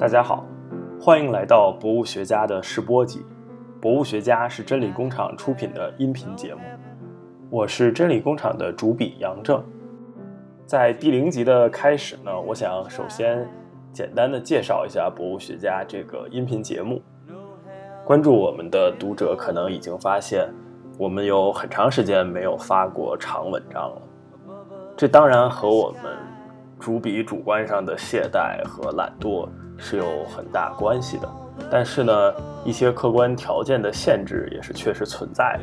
大家好，欢迎来到博物学家的试播集。博物学家是真理工厂出品的音频节目，我是真理工厂的主笔杨正。在第零集的开始呢，我想首先简单的介绍一下博物学家这个音频节目。关注我们的读者可能已经发现，我们有很长时间没有发过长文章了。这当然和我们主笔主观上的懈怠和懒惰是有很大关系的。但是呢，一些客观条件的限制也是确实存在的。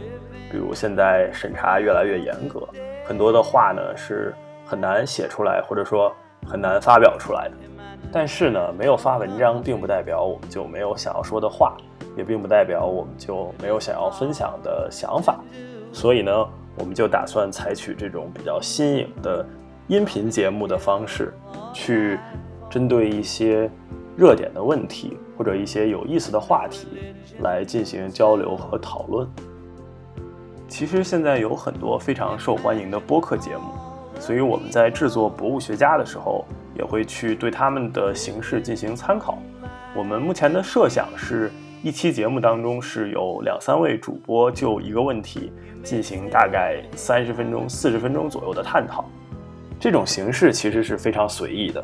比如现在审查越来越严格，很多的话呢是很难写出来，或者说很难发表出来的。但是呢，没有发文章，并不代表我们就没有想要说的话，也并不代表我们就没有想要分享的想法。所以呢，我们就打算采取这种比较新颖的音频节目的方式，去针对一些热点的问题或者一些有意思的话题来进行交流和讨论。其实现在有很多非常受欢迎的播客节目，所以我们在制作《博物学家》的时候。也会去对他们的形式进行参考。我们目前的设想是一期节目当中是有两三位主播就一个问题进行大概三十分钟、四十分钟左右的探讨。这种形式其实是非常随意的，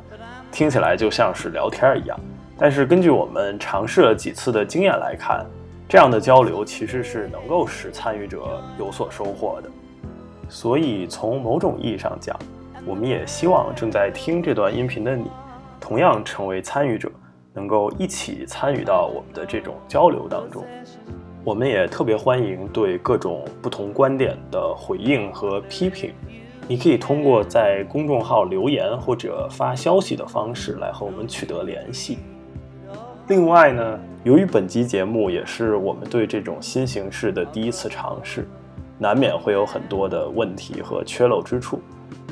听起来就像是聊天一样。但是根据我们尝试了几次的经验来看，这样的交流其实是能够使参与者有所收获的。所以从某种意义上讲，我们也希望正在听这段音频的你，同样成为参与者，能够一起参与到我们的这种交流当中。我们也特别欢迎对各种不同观点的回应和批评。你可以通过在公众号留言或者发消息的方式来和我们取得联系。另外呢，由于本集节目也是我们对这种新形式的第一次尝试，难免会有很多的问题和缺漏之处。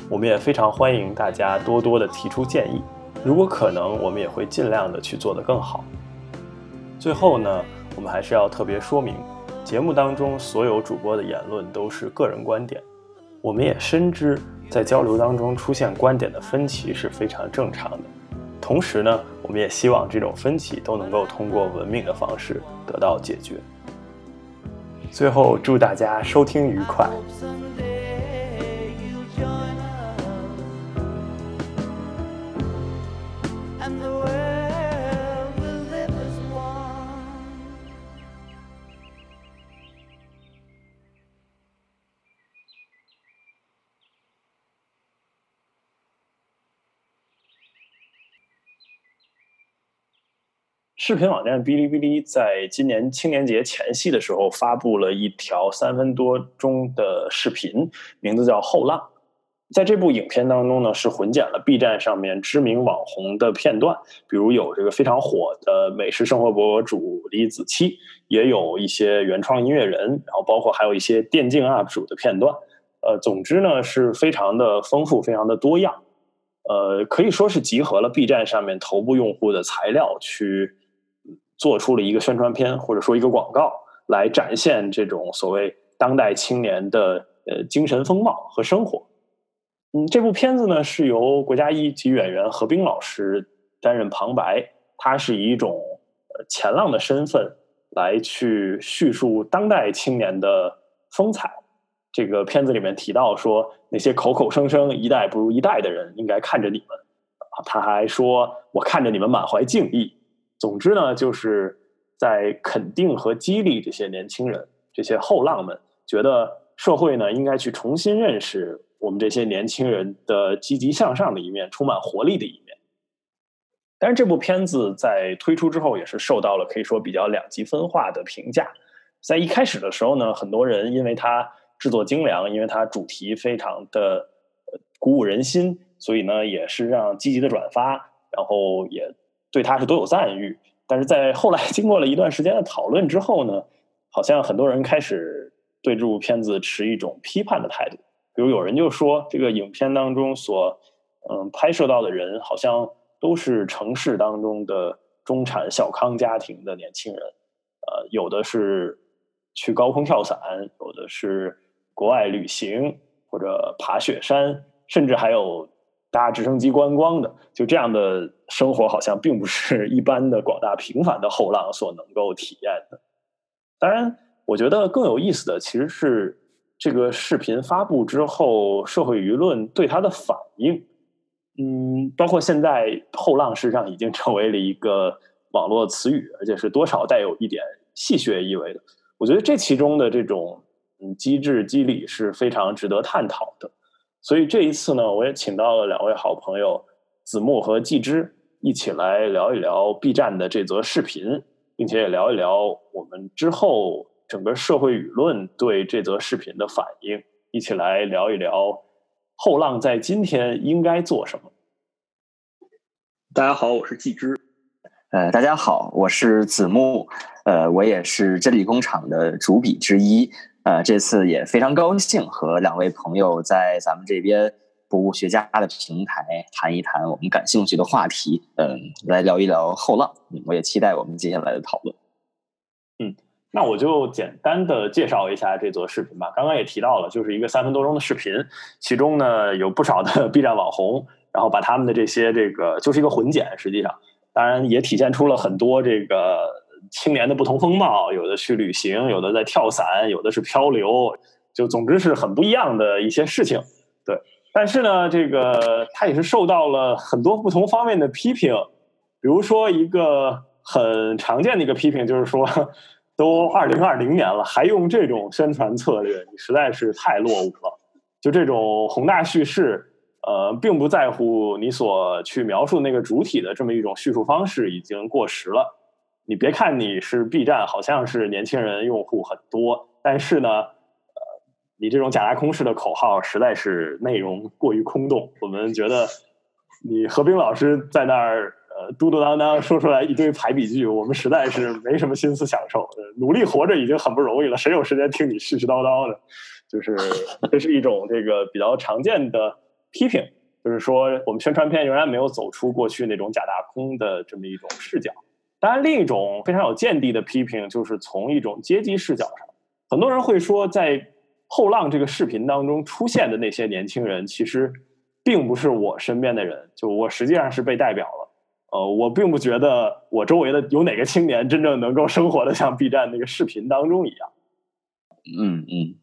我们也非常欢迎大家多多的提出建议，如果可能，我们也会尽量的去做得更好。最后呢，我们还是要特别说明，节目当中所有主播的言论都是个人观点。我们也深知，在交流当中出现观点的分歧是非常正常的。同时呢，我们也希望这种分歧都能够通过文明的方式得到解决。最后，祝大家收听愉快。视频网站哔哩哔哩在今年青年节前夕的时候，发布了一条三分多钟的视频，名字叫《后浪》。在这部影片当中呢，是混剪了 B 站上面知名网红的片段，比如有这个非常火的美食生活博主李子柒，也有一些原创音乐人，然后包括还有一些电竞 UP 主的片段。呃，总之呢，是非常的丰富，非常的多样。呃，可以说是集合了 B 站上面头部用户的材料去。做出了一个宣传片，或者说一个广告，来展现这种所谓当代青年的呃精神风貌和生活。嗯，这部片子呢是由国家一级演员何冰老师担任旁白，他是以一种呃前浪的身份来去叙述当代青年的风采。这个片子里面提到说，那些口口声声一代不如一代的人应该看着你们，啊，他还说我看着你们满怀敬意。总之呢，就是在肯定和激励这些年轻人、这些后浪们，觉得社会呢应该去重新认识我们这些年轻人的积极向上的一面、充满活力的一面。但是这部片子在推出之后，也是受到了可以说比较两极分化的评价。在一开始的时候呢，很多人因为它制作精良，因为它主题非常的鼓舞人心，所以呢也是让积极的转发，然后也。对他是多有赞誉，但是在后来经过了一段时间的讨论之后呢，好像很多人开始对这部片子持一种批判的态度。比如有人就说，这个影片当中所嗯拍摄到的人，好像都是城市当中的中产小康家庭的年轻人，呃，有的是去高空跳伞，有的是国外旅行或者爬雪山，甚至还有搭直升机观光的，就这样的生活好像并不是一般的广大平凡的后浪所能够体验的。当然，我觉得更有意思的其实是这个视频发布之后，社会舆论对它的反应。嗯，包括现在后浪事实上已经成为了一个网络词语，而且是多少带有一点戏谑意味的。我觉得这其中的这种嗯机制机理是非常值得探讨的。所以这一次呢，我也请到了两位好朋友子木和季之一起来聊一聊 B 站的这则视频，并且也聊一聊我们之后整个社会舆论对这则视频的反应，一起来聊一聊。后浪在今天应该做什么？大家好，我是季之。呃，大家好，我是子木。呃，我也是真理工厂的主笔之一。呃，这次也非常高兴和两位朋友在咱们这边博物学家的平台谈一谈我们感兴趣的话题。嗯，来聊一聊后浪。我也期待我们接下来的讨论。嗯。那我就简单的介绍一下这则视频吧。刚刚也提到了，就是一个三分多钟的视频，其中呢有不少的 B 站网红，然后把他们的这些这个就是一个混剪，实际上，当然也体现出了很多这个青年的不同风貌，有的去旅行，有的在跳伞，有的是漂流，就总之是很不一样的一些事情。对，但是呢，这个他也是受到了很多不同方面的批评，比如说一个很常见的一个批评就是说。都二零二零年了，还用这种宣传策略，你实在是太落伍了。就这种宏大叙事，呃，并不在乎你所去描述那个主体的这么一种叙述方式已经过时了。你别看你是 B 站，好像是年轻人用户很多，但是呢，呃，你这种假大空式的口号实在是内容过于空洞。我们觉得你何冰老师在那儿。呃，嘟嘟囔囔说出来一堆排比句，我们实在是没什么心思享受。努力活着已经很不容易了，谁有时间听你絮絮叨叨的？就是这是一种这个比较常见的批评，就是说我们宣传片仍然没有走出过去那种假大空的这么一种视角。当然，另一种非常有见地的批评，就是从一种阶级视角上，很多人会说，在后浪这个视频当中出现的那些年轻人，其实并不是我身边的人，就我实际上是被代表了。呃，我并不觉得我周围的有哪个青年真正能够生活的像 B 站那个视频当中一样。嗯嗯，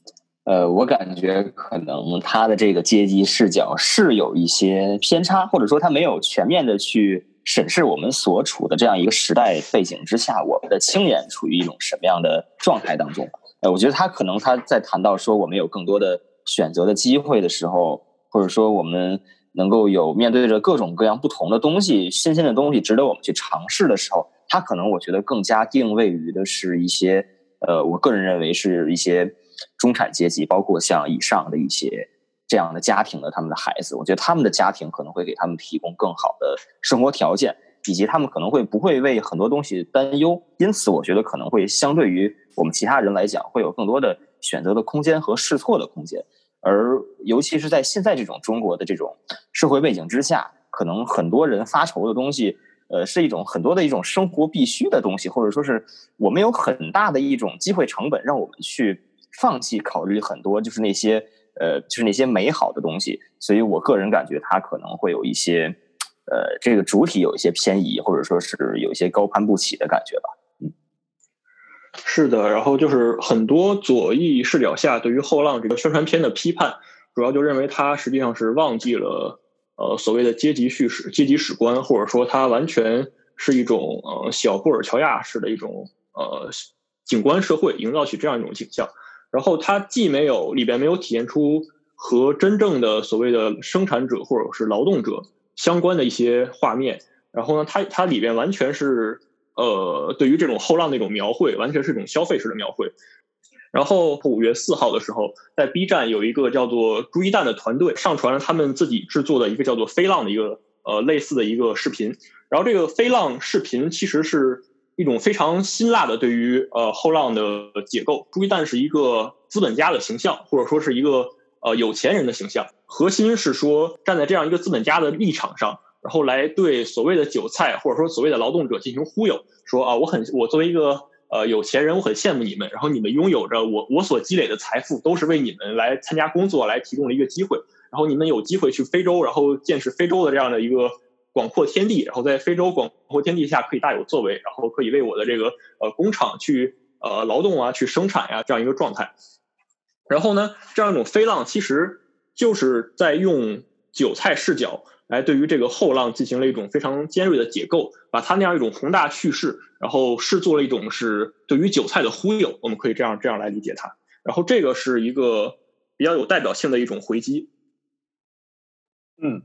呃，我感觉可能他的这个阶级视角是有一些偏差，或者说他没有全面的去审视我们所处的这样一个时代背景之下，我们的青年处于一种什么样的状态当中。呃，我觉得他可能他在谈到说我们有更多的选择的机会的时候，或者说我们。能够有面对着各种各样不同的东西、新鲜的东西，值得我们去尝试的时候，他可能我觉得更加定位于的是一些，呃，我个人认为是一些中产阶级，包括像以上的一些这样的家庭的他们的孩子，我觉得他们的家庭可能会给他们提供更好的生活条件，以及他们可能会不会为很多东西担忧，因此我觉得可能会相对于我们其他人来讲，会有更多的选择的空间和试错的空间。而尤其是在现在这种中国的这种社会背景之下，可能很多人发愁的东西，呃，是一种很多的一种生活必须的东西，或者说是我们有很大的一种机会成本，让我们去放弃考虑很多，就是那些呃，就是那些美好的东西。所以我个人感觉，它可能会有一些呃，这个主体有一些偏移，或者说是有一些高攀不起的感觉吧。嗯是的，然后就是很多左翼视角下对于后浪这个宣传片的批判，主要就认为它实际上是忘记了呃所谓的阶级叙事、阶级史观，或者说它完全是一种呃小布尔乔亚式的一种呃景观社会，营造起这样一种景象。然后它既没有里边没有体现出和真正的所谓的生产者或者是劳动者相关的一些画面，然后呢，它它里边完全是。呃，对于这种后浪那种描绘，完全是一种消费式的描绘。然后五月四号的时候，在 B 站有一个叫做“朱一蛋”的团队上传了他们自己制作的一个叫做“飞浪”的一个呃类似的一个视频。然后这个飞浪视频其实是一种非常辛辣的对于呃后浪的解构。朱一旦是一个资本家的形象，或者说是一个呃有钱人的形象。核心是说站在这样一个资本家的立场上。然后来对所谓的韭菜或者说所谓的劳动者进行忽悠，说啊，我很我作为一个呃有钱人，我很羡慕你们，然后你们拥有着我我所积累的财富，都是为你们来参加工作来提供了一个机会。然后你们有机会去非洲，然后见识非洲的这样的一个广阔天地，然后在非洲广阔天地下可以大有作为，然后可以为我的这个呃工厂去呃劳动啊，去生产呀这样一个状态。然后呢，这样一种飞浪其实就是在用韭菜视角来对于这个后浪进行了一种非常尖锐的解构，把它那样一种宏大叙事，然后视作了一种是对于韭菜的忽悠，我们可以这样这样来理解它。然后这个是一个比较有代表性的一种回击。嗯，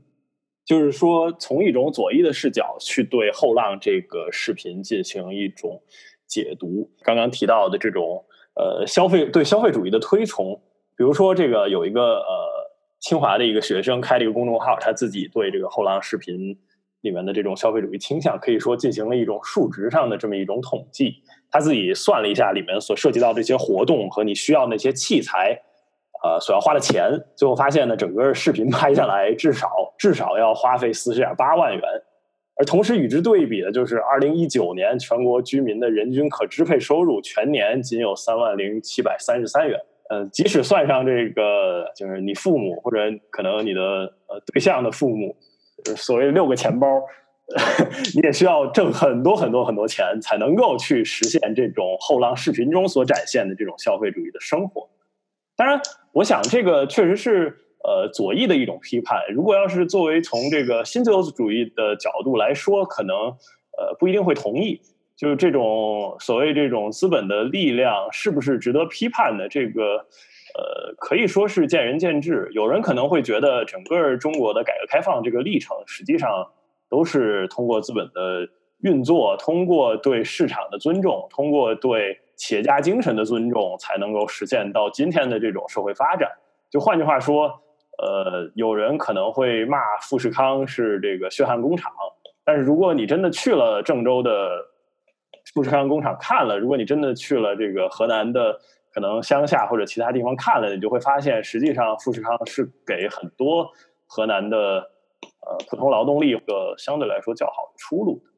就是说从一种左翼的视角去对后浪这个视频进行一种解读。刚刚提到的这种呃消费对消费主义的推崇，比如说这个有一个呃清华的一个学生开了一个公众号，他自己对这个后浪视频里面的这种消费主义倾向，可以说进行了一种数值上的这么一种统计。他自己算了一下里面所涉及到这些活动和你需要那些器材。呃，所要花的钱，最后发现呢，整个视频拍下来至少至少要花费四十点八万元，而同时与之对比的就是二零一九年全国居民的人均可支配收入全年仅有三万零七百三十三元。呃，即使算上这个，就是你父母或者可能你的呃对象的父母，所谓六个钱包，你也需要挣很多很多很多钱，才能够去实现这种后浪视频中所展现的这种消费主义的生活。当然，我想这个确实是呃左翼的一种批判。如果要是作为从这个新自由主义的角度来说，可能呃不一定会同意。就是这种所谓这种资本的力量是不是值得批判的？这个呃可以说是见仁见智。有人可能会觉得，整个中国的改革开放这个历程，实际上都是通过资本的运作，通过对市场的尊重，通过对。企业家精神的尊重，才能够实现到今天的这种社会发展。就换句话说，呃，有人可能会骂富士康是这个血汗工厂，但是如果你真的去了郑州的富士康工厂看了，如果你真的去了这个河南的可能乡下或者其他地方看了，你就会发现，实际上富士康是给很多河南的呃普通劳动力一个相对来说较好的出路的。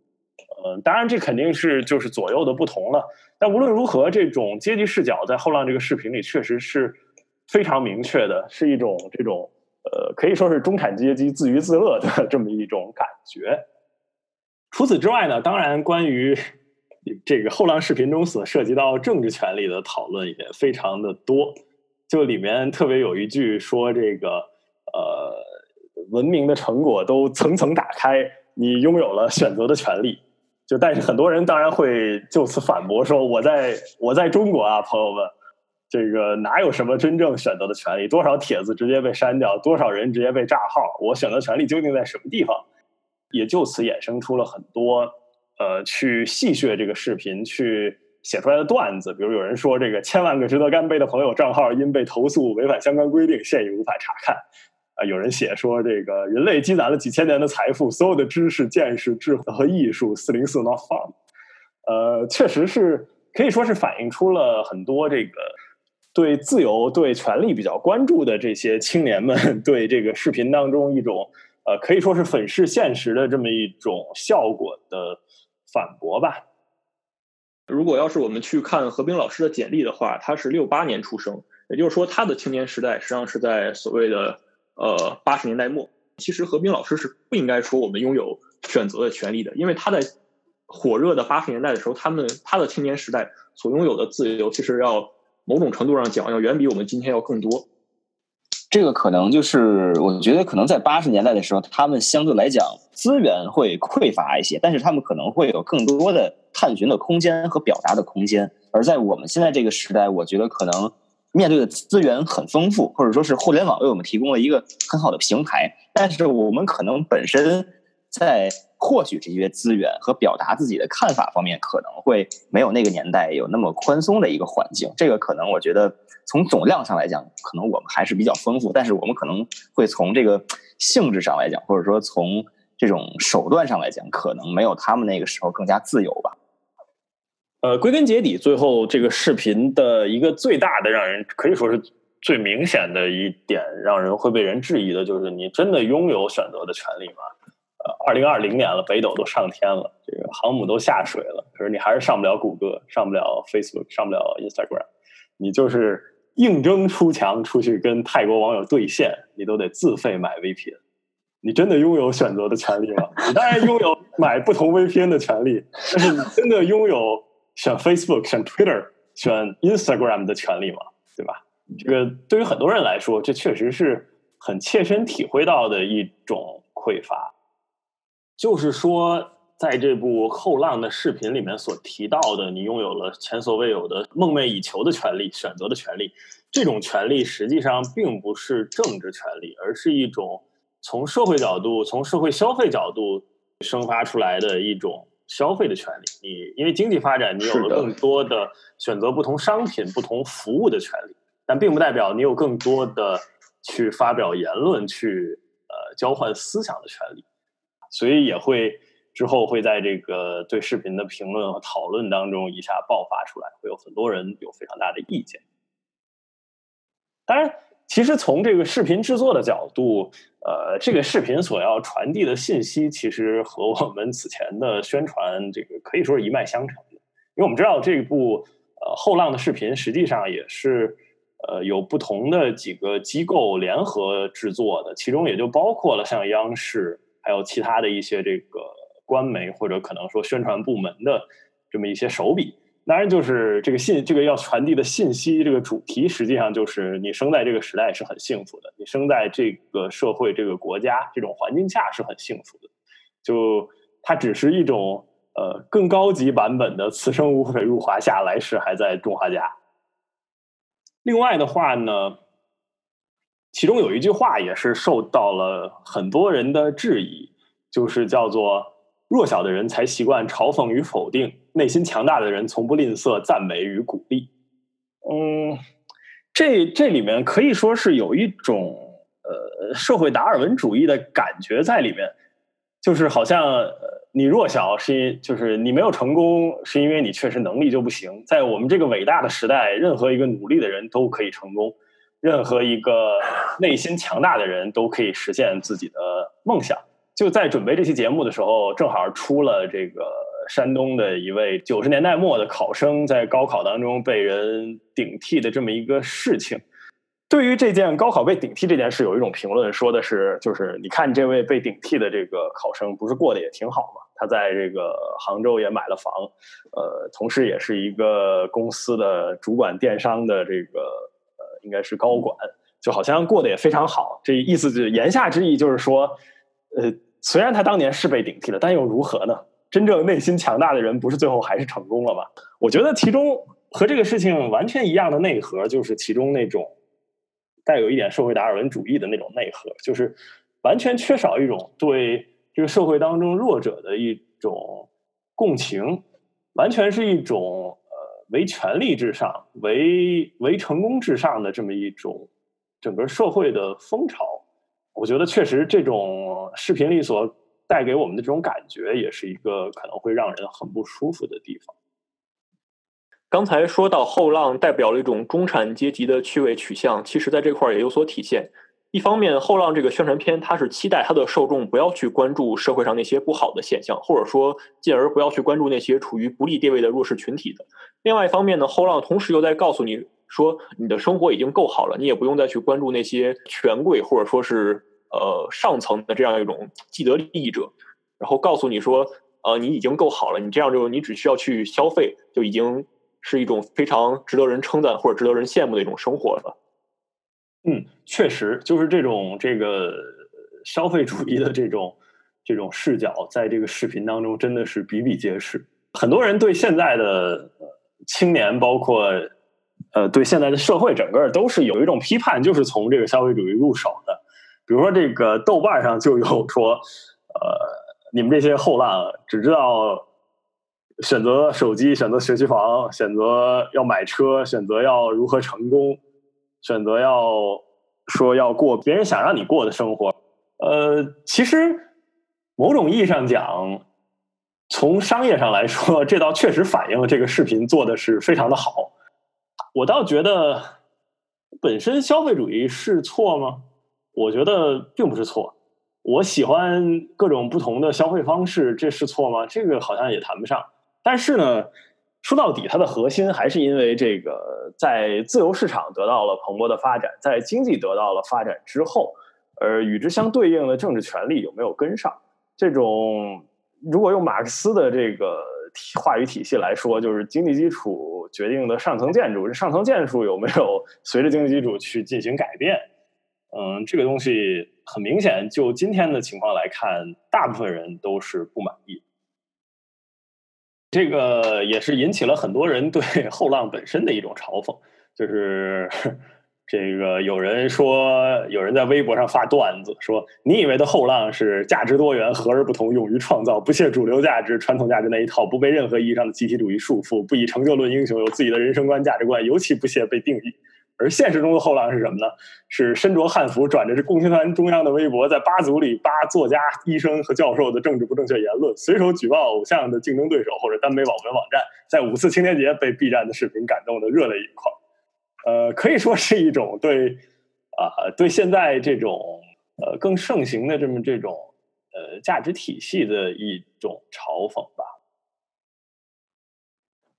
嗯，当然这肯定是就是左右的不同了。但无论如何，这种阶级视角在后浪这个视频里确实是非常明确的，是一种这种呃可以说是中产阶级自娱自乐的这么一种感觉。除此之外呢，当然关于这个后浪视频中所涉及到政治权利的讨论也非常的多。就里面特别有一句说这个呃文明的成果都层层打开，你拥有了选择的权利。就但是很多人当然会就此反驳说，我在我在中国啊，朋友们，这个哪有什么真正选择的权利？多少帖子直接被删掉，多少人直接被炸号？我选择权利究竟在什么地方？也就此衍生出了很多呃，去戏谑这个视频去写出来的段子。比如有人说，这个千万个值得干杯的朋友账号因被投诉违反相关规定，现已无法查看。啊，有人写说，这个人类积攒了几千年的财富，所有的知识、见识、智慧和艺术，四零四 not found。呃，确实是可以说是反映出了很多这个对自由、对权力比较关注的这些青年们 对这个视频当中一种呃可以说是粉饰现实的这么一种效果的反驳吧。如果要是我们去看何冰老师的简历的话，他是六八年出生，也就是说他的青年时代实际上是在所谓的。呃，八十年代末，其实何冰老师是不应该说我们拥有选择的权利的，因为他在火热的八十年代的时候，他们他的青年时代所拥有的自由，其实要某种程度上讲，要远比我们今天要更多。这个可能就是，我觉得可能在八十年代的时候，他们相对来讲资源会匮乏一些，但是他们可能会有更多的探寻的空间和表达的空间。而在我们现在这个时代，我觉得可能。面对的资源很丰富，或者说是互联网为我们提供了一个很好的平台，但是我们可能本身在获取这些资源和表达自己的看法方面，可能会没有那个年代有那么宽松的一个环境。这个可能我觉得从总量上来讲，可能我们还是比较丰富，但是我们可能会从这个性质上来讲，或者说从这种手段上来讲，可能没有他们那个时候更加自由吧。呃，归根结底，最后这个视频的一个最大的让人可以说是最明显的一点，让人会被人质疑的，就是你真的拥有选择的权利吗？呃，二零二零年了，北斗都上天了，这个航母都下水了，可是你还是上不了谷歌，上不了 Facebook，上不了 Instagram，你就是应征出墙出去跟泰国网友对线，你都得自费买 VPN。你真的拥有选择的权利吗？你当然拥有买不同 VPN 的权利，但是你真的拥有选 Facebook、选 Twitter、选 Instagram 的权利嘛？对吧？这个对于很多人来说，这确实是很切身体会到的一种匮乏。就是说，在这部后浪的视频里面所提到的，你拥有了前所未有的梦寐以求的权利、选择的权利。这种权利实际上并不是政治权利，而是一种。从社会角度，从社会消费角度生发出来的一种消费的权利，你因为经济发展，你有了更多的选择不同商品、不同服务的权利，但并不代表你有更多的去发表言论、去呃交换思想的权利，所以也会之后会在这个对视频的评论和讨论当中一下爆发出来，会有很多人有非常大的意见。当然。其实从这个视频制作的角度，呃，这个视频所要传递的信息，其实和我们此前的宣传这个可以说是一脉相承的。因为我们知道这部呃后浪的视频，实际上也是呃有不同的几个机构联合制作的，其中也就包括了像央视，还有其他的一些这个官媒或者可能说宣传部门的这么一些手笔。当然，就是这个信，这个要传递的信息，这个主题实际上就是你生在这个时代是很幸福的，你生在这个社会、这个国家这种环境下是很幸福的。就它只是一种呃更高级版本的“此生无悔入华夏，来世还在种华家”。另外的话呢，其中有一句话也是受到了很多人的质疑，就是叫做。弱小的人才习惯嘲讽与否定，内心强大的人从不吝啬赞美与鼓励。嗯，这这里面可以说是有一种呃社会达尔文主义的感觉在里面，就是好像你弱小是因就是你没有成功，是因为你确实能力就不行。在我们这个伟大的时代，任何一个努力的人都可以成功，任何一个内心强大的人都可以实现自己的梦想。就在准备这期节目的时候，正好出了这个山东的一位九十年代末的考生在高考当中被人顶替的这么一个事情。对于这件高考被顶替这件事，有一种评论说的是，就是你看这位被顶替的这个考生，不是过得也挺好吗？他在这个杭州也买了房，呃，同时也是一个公司的主管电商的这个呃，应该是高管，就好像过得也非常好。这意思就言下之意就是说，呃。虽然他当年是被顶替了，但又如何呢？真正内心强大的人，不是最后还是成功了吗？我觉得其中和这个事情完全一样的内核，就是其中那种带有一点社会达尔文主义的那种内核，就是完全缺少一种对这个社会当中弱者的一种共情，完全是一种呃唯权力至上、唯唯成功至上的这么一种整个社会的风潮。我觉得确实，这种视频里所带给我们的这种感觉，也是一个可能会让人很不舒服的地方。刚才说到后浪代表了一种中产阶级的趣味取向，其实在这块儿也有所体现。一方面，后浪这个宣传片，它是期待它的受众不要去关注社会上那些不好的现象，或者说进而不要去关注那些处于不利地位的弱势群体的。另外一方面呢，后浪同时又在告诉你。说你的生活已经够好了，你也不用再去关注那些权贵或者说是呃上层的这样一种既得利益者，然后告诉你说，呃，你已经够好了，你这样就你只需要去消费，就已经是一种非常值得人称赞或者值得人羡慕的一种生活了。嗯，确实，就是这种这个消费主义的这种这种视角，在这个视频当中真的是比比皆是。很多人对现在的青年，包括。呃，对现在的社会整个都是有一种批判，就是从这个消费主义入手。比如说，这个豆瓣上就有说，呃，你们这些后浪只知道选择手机、选择学区房、选择要买车、选择要如何成功、选择要说要过别人想让你过的生活。呃，其实某种意义上讲，从商业上来说，这倒确实反映了这个视频做的是非常的好。我倒觉得，本身消费主义是错吗？我觉得并不是错。我喜欢各种不同的消费方式，这是错吗？这个好像也谈不上。但是呢，说到底，它的核心还是因为这个在自由市场得到了蓬勃的发展，在经济得到了发展之后，而与之相对应的政治权利有没有跟上？这种如果用马克思的这个话语体系来说，就是经济基础决定的上层建筑，这上层建筑有没有随着经济基础去进行改变？嗯，这个东西很明显，就今天的情况来看，大部分人都是不满意。这个也是引起了很多人对 后浪本身的一种嘲讽，就是 这个有人说，有人在微博上发段子说：“你以为的后浪是价值多元、和而不同、勇于创造、不屑主流价值、传统价值那一套，不被任何意义上的集体主义束缚，不以成就论英雄，有自己的人生观、价值观，尤其不屑被定义。”而现实中的后浪是什么呢？是身着汉服、转着是共青团中央的微博，在八组里扒作家、医生和教授的政治不正确言论，随手举报偶像的竞争对手或者耽美网文网站，在五四青年节被 B 站的视频感动的热泪盈眶。呃，可以说是一种对啊，对现在这种呃更盛行的这么这种呃价值体系的一种嘲讽吧。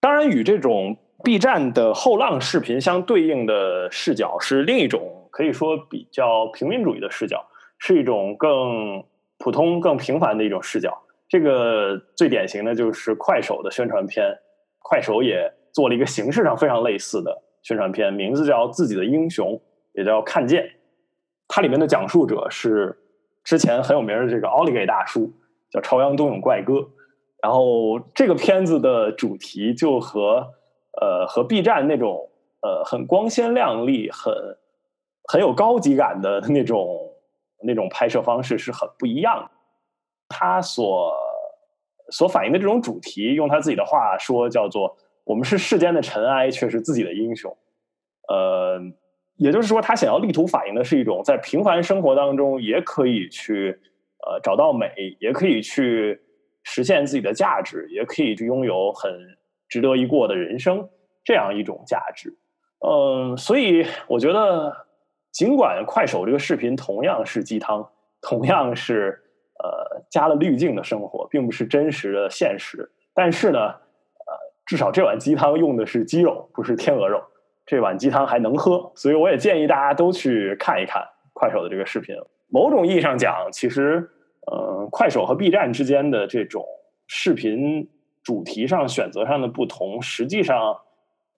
当然，与这种。B 站的后浪视频相对应的视角是另一种可以说比较平民主义的视角，是一种更普通、更平凡的一种视角。这个最典型的就是快手的宣传片，快手也做了一个形式上非常类似的宣传片，名字叫《自己的英雄》，也叫《看见》。它里面的讲述者是之前很有名的这个奥利给大叔，叫朝阳冬泳怪哥。然后这个片子的主题就和。呃，和 B 站那种呃很光鲜亮丽、很很有高级感的那种那种拍摄方式是很不一样的。他所所反映的这种主题，用他自己的话说，叫做“我们是世间的尘埃，却是自己的英雄”。呃，也就是说，他想要力图反映的是一种在平凡生活当中也可以去呃找到美，也可以去实现自己的价值，也可以去拥有很。值得一过的人生，这样一种价值，嗯，所以我觉得，尽管快手这个视频同样是鸡汤，同样是呃加了滤镜的生活，并不是真实的现实，但是呢，呃，至少这碗鸡汤用的是鸡肉，不是天鹅肉，这碗鸡汤还能喝，所以我也建议大家都去看一看快手的这个视频。某种意义上讲，其实，呃，快手和 B 站之间的这种视频。主题上选择上的不同，实际上，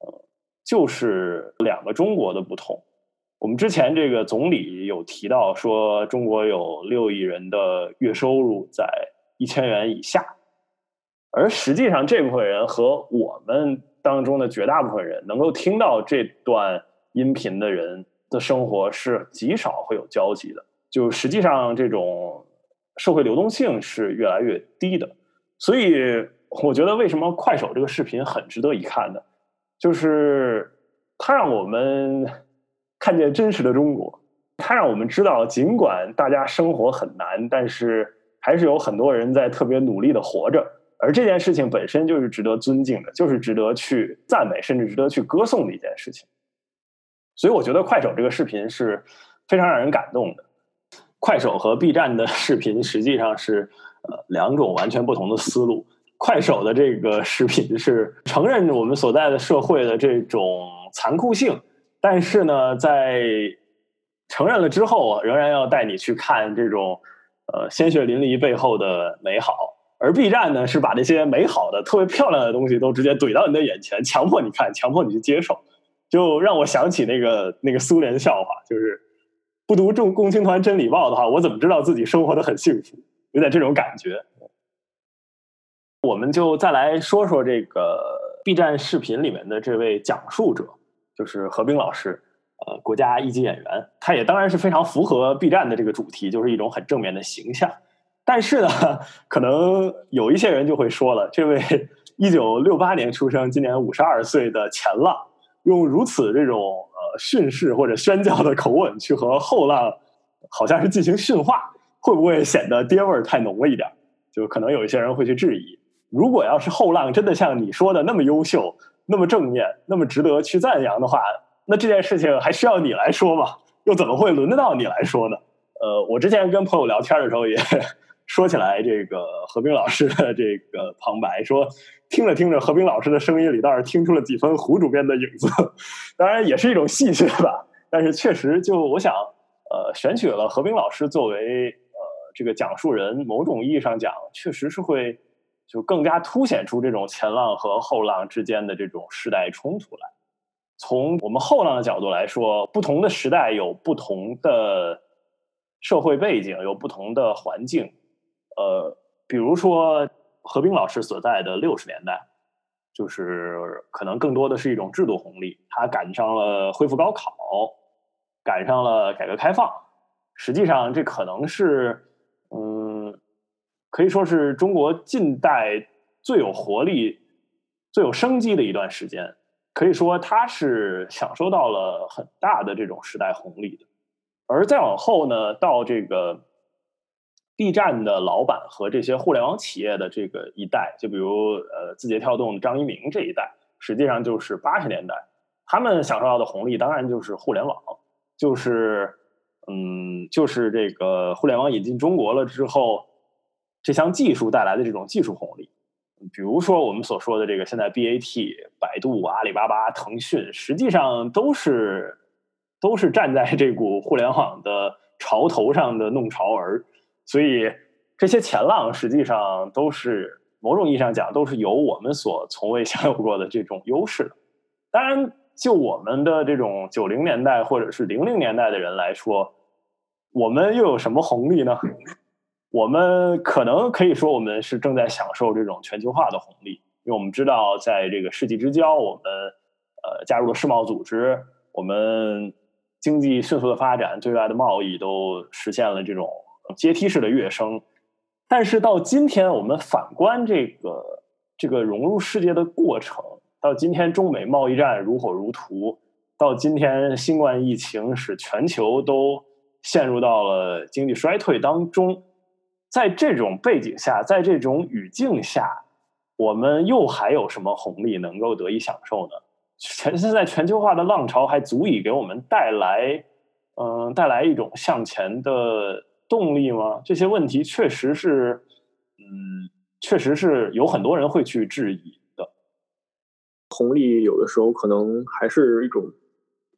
呃，就是两个中国的不同。我们之前这个总理有提到说，中国有六亿人的月收入在一千元以下，而实际上这部分人和我们当中的绝大部分人能够听到这段音频的人的生活是极少会有交集的。就实际上，这种社会流动性是越来越低的，所以。我觉得为什么快手这个视频很值得一看呢？就是它让我们看见真实的中国，它让我们知道，尽管大家生活很难，但是还是有很多人在特别努力的活着，而这件事情本身就是值得尊敬的，就是值得去赞美，甚至值得去歌颂的一件事情。所以，我觉得快手这个视频是非常让人感动的。快手和 B 站的视频实际上是呃两种完全不同的思路。快手的这个视频是承认我们所在的社会的这种残酷性，但是呢，在承认了之后，仍然要带你去看这种呃鲜血淋漓背后的美好。而 B 站呢，是把这些美好的、特别漂亮的东西都直接怼到你的眼前，强迫你看，强迫你去接受，就让我想起那个那个苏联笑话，就是不读共共青团真理报的话，我怎么知道自己生活的很幸福？有点这种感觉。我们就再来说说这个 B 站视频里面的这位讲述者，就是何冰老师，呃，国家一级演员，他也当然是非常符合 B 站的这个主题，就是一种很正面的形象。但是呢，可能有一些人就会说了，这位一九六八年出生、今年五十二岁的前浪，用如此这种呃训斥或者宣教的口吻去和后浪，好像是进行训话，会不会显得爹味儿太浓了一点？就可能有一些人会去质疑。如果要是后浪真的像你说的那么优秀、那么正面、那么值得去赞扬的话，那这件事情还需要你来说吗？又怎么会轮得到你来说呢？呃，我之前跟朋友聊天的时候也说起来，这个何冰老师的这个旁白说，听着听着，何冰老师的声音里倒是听出了几分胡主编的影子，当然也是一种戏谑吧。但是确实，就我想，呃，选取了何冰老师作为呃这个讲述人，某种意义上讲，确实是会就更加凸显出这种前浪和后浪之间的这种时代冲突来。从我们后浪的角度来说，不同的时代有不同的社会背景，有不同的环境。呃，比如说何冰老师所在的六十年代，就是可能更多的是一种制度红利，他赶上了恢复高考，赶上了改革开放。实际上，这可能是嗯，可以说是中国近代最有活力、最有生机的一段时间。可以说，他是享受到了很大的这种时代红利的。而再往后呢，到这个。B 站的老板和这些互联网企业的这个一代，就比如呃字节跳动张一鸣这一代，实际上就是八十年代，他们享受到的红利当然就是互联网，就是嗯，就是这个互联网引进中国了之后，这项技术带来的这种技术红利，比如说我们所说的这个现在 BAT、百度、阿里巴巴、腾讯，实际上都是都是站在这股互联网的潮头上的弄潮儿。所以这些前浪实际上都是某种意义上讲都是有我们所从未享有过的这种优势。当然，就我们的这种九零年代或者是零零年代的人来说，我们又有什么红利呢？我们可能可以说我们是正在享受这种全球化的红利，因为我们知道在这个世纪之交，我们呃加入了世贸组织，我们经济迅速的发展，对外的贸易都实现了这种。阶梯式的跃升，但是到今天，我们反观这个这个融入世界的过程，到今天中美贸易战如火如荼，到今天新冠疫情使全球都陷入到了经济衰退当中，在这种背景下，在这种语境下，我们又还有什么红利能够得以享受呢？全现在全球化的浪潮还足以给我们带来，嗯，带来一种向前的。动力吗？这些问题确实是，嗯，确实是有很多人会去质疑的。红利有的时候可能还是一种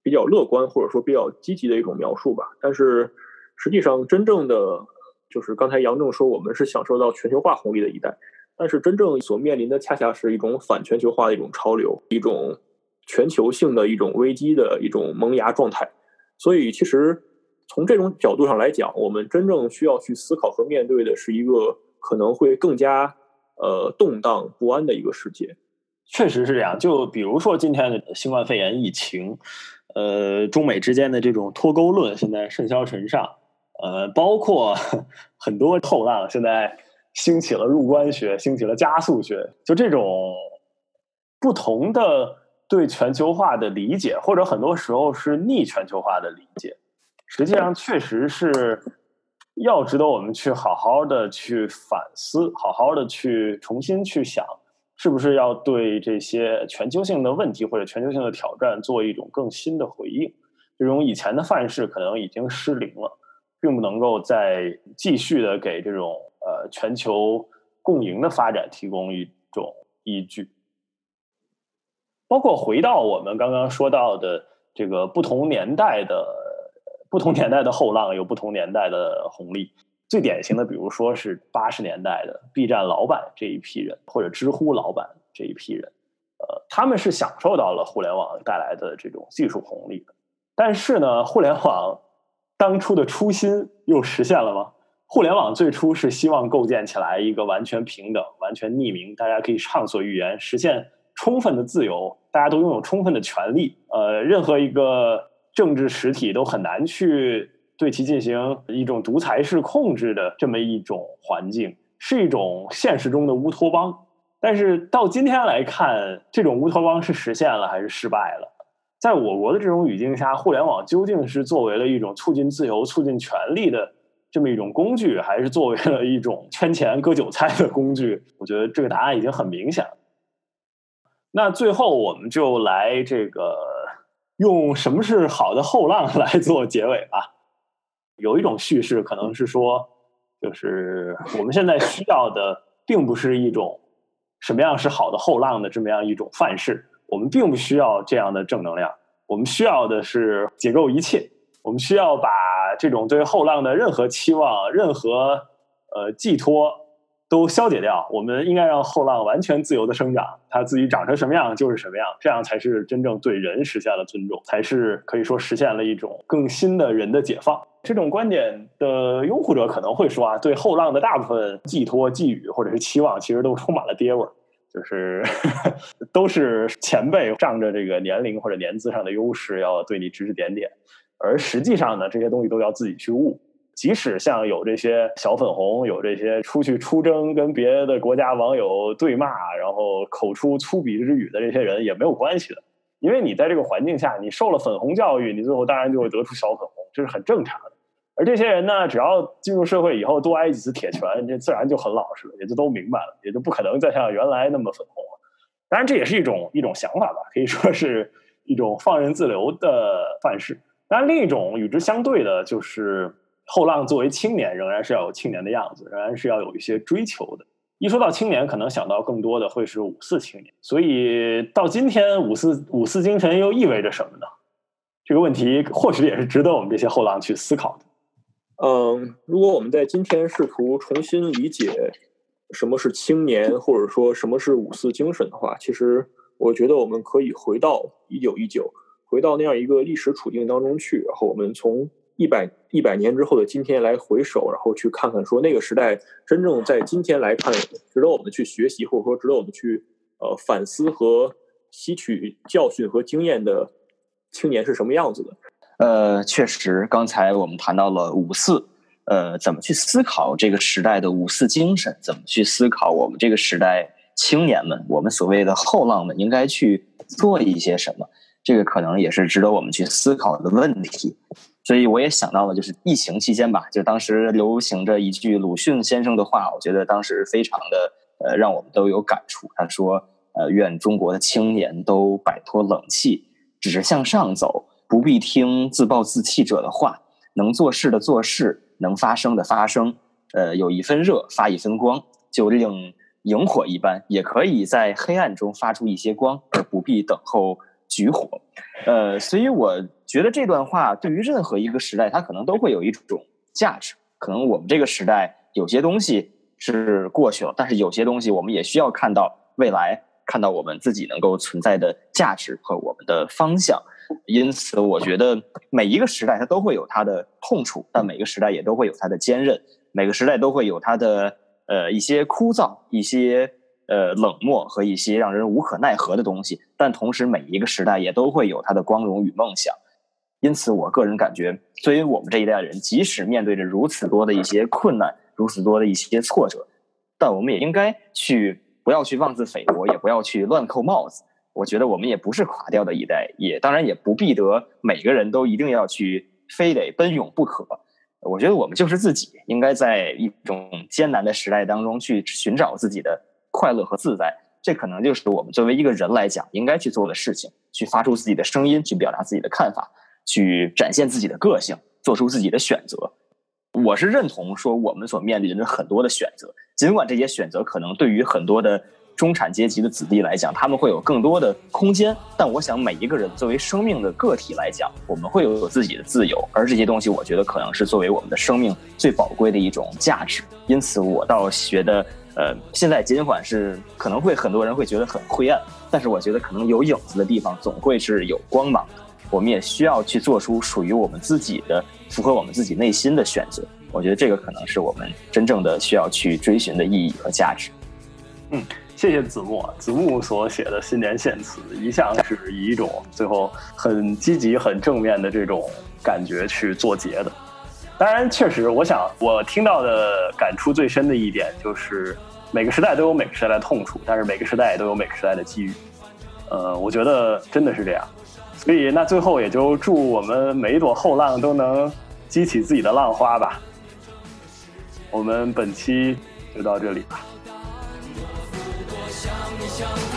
比较乐观或者说比较积极的一种描述吧。但是实际上，真正的就是刚才杨正说，我们是享受到全球化红利的一代，但是真正所面临的恰恰是一种反全球化的一种潮流，一种全球性的一种危机的一种萌芽状态。所以其实。从这种角度上来讲，我们真正需要去思考和面对的是一个可能会更加呃动荡不安的一个世界。确实是这样。就比如说今天的新冠肺炎疫情，呃，中美之间的这种脱钩论现在甚嚣尘上，呃，包括 很多后浪现在兴起了入关学，兴起了加速学，就这种不同的对全球化的理解，或者很多时候是逆全球化的理解。实际上，确实是要值得我们去好好的去反思，好好的去重新去想，是不是要对这些全球性的问题或者全球性的挑战做一种更新的回应？这种以前的范式可能已经失灵了，并不能够再继续的给这种呃全球共赢的发展提供一种依据。包括回到我们刚刚说到的这个不同年代的。不同年代的后浪有不同年代的红利。最典型的，比如说是八十年代的 B 站老板这一批人，或者知乎老板这一批人，呃，他们是享受到了互联网带来的这种技术红利的。但是呢，互联网当初的初心又实现了吗？互联网最初是希望构建起来一个完全平等、完全匿名，大家可以畅所欲言，实现充分的自由，大家都拥有充分的权利。呃，任何一个。政治实体都很难去对其进行一种独裁式控制的这么一种环境，是一种现实中的乌托邦。但是到今天来看，这种乌托邦是实现了还是失败了？在我国的这种语境下，互联网究竟是作为了一种促进自由、促进权利的这么一种工具，还是作为了一种圈钱割韭菜的工具？我觉得这个答案已经很明显了。那最后，我们就来这个。用什么是好的后浪来做结尾吧。有一种叙事可能是说，就是我们现在需要的，并不是一种什么样是好的后浪的这么样一种范式，我们并不需要这样的正能量，我们需要的是解构一切，我们需要把这种对后浪的任何期望、任何呃寄托。都消解掉，我们应该让后浪完全自由的生长，它自己长成什么样就是什么样，这样才是真正对人实现了尊重，才是可以说实现了一种更新的人的解放。这种观点的拥护者可能会说啊，对后浪的大部分寄托、寄语或者是期望，其实都充满了爹味儿，就是 都是前辈仗着这个年龄或者年资上的优势要对你指指点点，而实际上呢，这些东西都要自己去悟。即使像有这些小粉红，有这些出去出征跟别的国家网友对骂，然后口出粗鄙之语的这些人也没有关系的，因为你在这个环境下，你受了粉红教育，你最后当然就会得出小粉红，这是很正常的。而这些人呢，只要进入社会以后多挨几次铁拳，这自然就很老实了，也就都明白了，也就不可能再像原来那么粉红了。当然，这也是一种一种想法吧，可以说是一种放任自流的范式。当然，另一种与之相对的就是。后浪作为青年，仍然是要有青年的样子，仍然是要有一些追求的。一说到青年，可能想到更多的会是五四青年。所以到今天，五四五四精神又意味着什么呢？这个问题或许也是值得我们这些后浪去思考的。嗯，如果我们在今天试图重新理解什么是青年，或者说什么是五四精神的话，其实我觉得我们可以回到一九一九，回到那样一个历史处境当中去，然后我们从。一百一百年之后的今天来回首，然后去看看说那个时代真正在今天来看值得我们去学习，或者说值得我们去呃反思和吸取教训和经验的青年是什么样子的？呃，确实，刚才我们谈到了五四，呃，怎么去思考这个时代的五四精神？怎么去思考我们这个时代青年们，我们所谓的后浪们应该去做一些什么？这个可能也是值得我们去思考的问题。所以我也想到了，就是疫情期间吧，就当时流行着一句鲁迅先生的话，我觉得当时非常的呃，让我们都有感触。他说：“呃，愿中国的青年都摆脱冷气，只是向上走，不必听自暴自弃者的话，能做事的做事，能发声的发声。呃，有一分热，发一分光，就令萤火一般，也可以在黑暗中发出一些光，而不必等候。”举火，呃，所以我觉得这段话对于任何一个时代，它可能都会有一种价值。可能我们这个时代有些东西是过去了，但是有些东西我们也需要看到未来，看到我们自己能够存在的价值和我们的方向。因此，我觉得每一个时代它都会有它的痛处，但每个时代也都会有它的坚韧，每个时代都会有它的呃一些枯燥，一些。呃，冷漠和一些让人无可奈何的东西，但同时每一个时代也都会有它的光荣与梦想。因此，我个人感觉，作为我们这一代人，即使面对着如此多的一些困难，如此多的一些挫折，但我们也应该去不要去妄自菲薄，也不要去乱扣帽子。我觉得我们也不是垮掉的一代，也当然也不必得每个人都一定要去非得奔涌不可。我觉得我们就是自己，应该在一种艰难的时代当中去寻找自己的。快乐和自在，这可能就是我们作为一个人来讲应该去做的事情，去发出自己的声音，去表达自己的看法，去展现自己的个性，做出自己的选择。我是认同说，我们所面临着很多的选择，尽管这些选择可能对于很多的中产阶级的子弟来讲，他们会有更多的空间，但我想每一个人作为生命的个体来讲，我们会有自己的自由，而这些东西，我觉得可能是作为我们的生命最宝贵的一种价值。因此，我倒觉得。呃，现在尽管是可能会很多人会觉得很灰暗，但是我觉得可能有影子的地方总会是有光芒。我们也需要去做出属于我们自己的、符合我们自己内心的选择。我觉得这个可能是我们真正的需要去追寻的意义和价值。嗯，谢谢子木，子木所写的新年献词一向是以一种最后很积极、很正面的这种感觉去做结的。当然，确实，我想我听到的感触最深的一点就是，每个时代都有每个时代的痛处，但是每个时代也都有每个时代的机遇。呃，我觉得真的是这样。所以，那最后也就祝我们每一朵后浪都能激起自己的浪花吧。我们本期就到这里吧。don't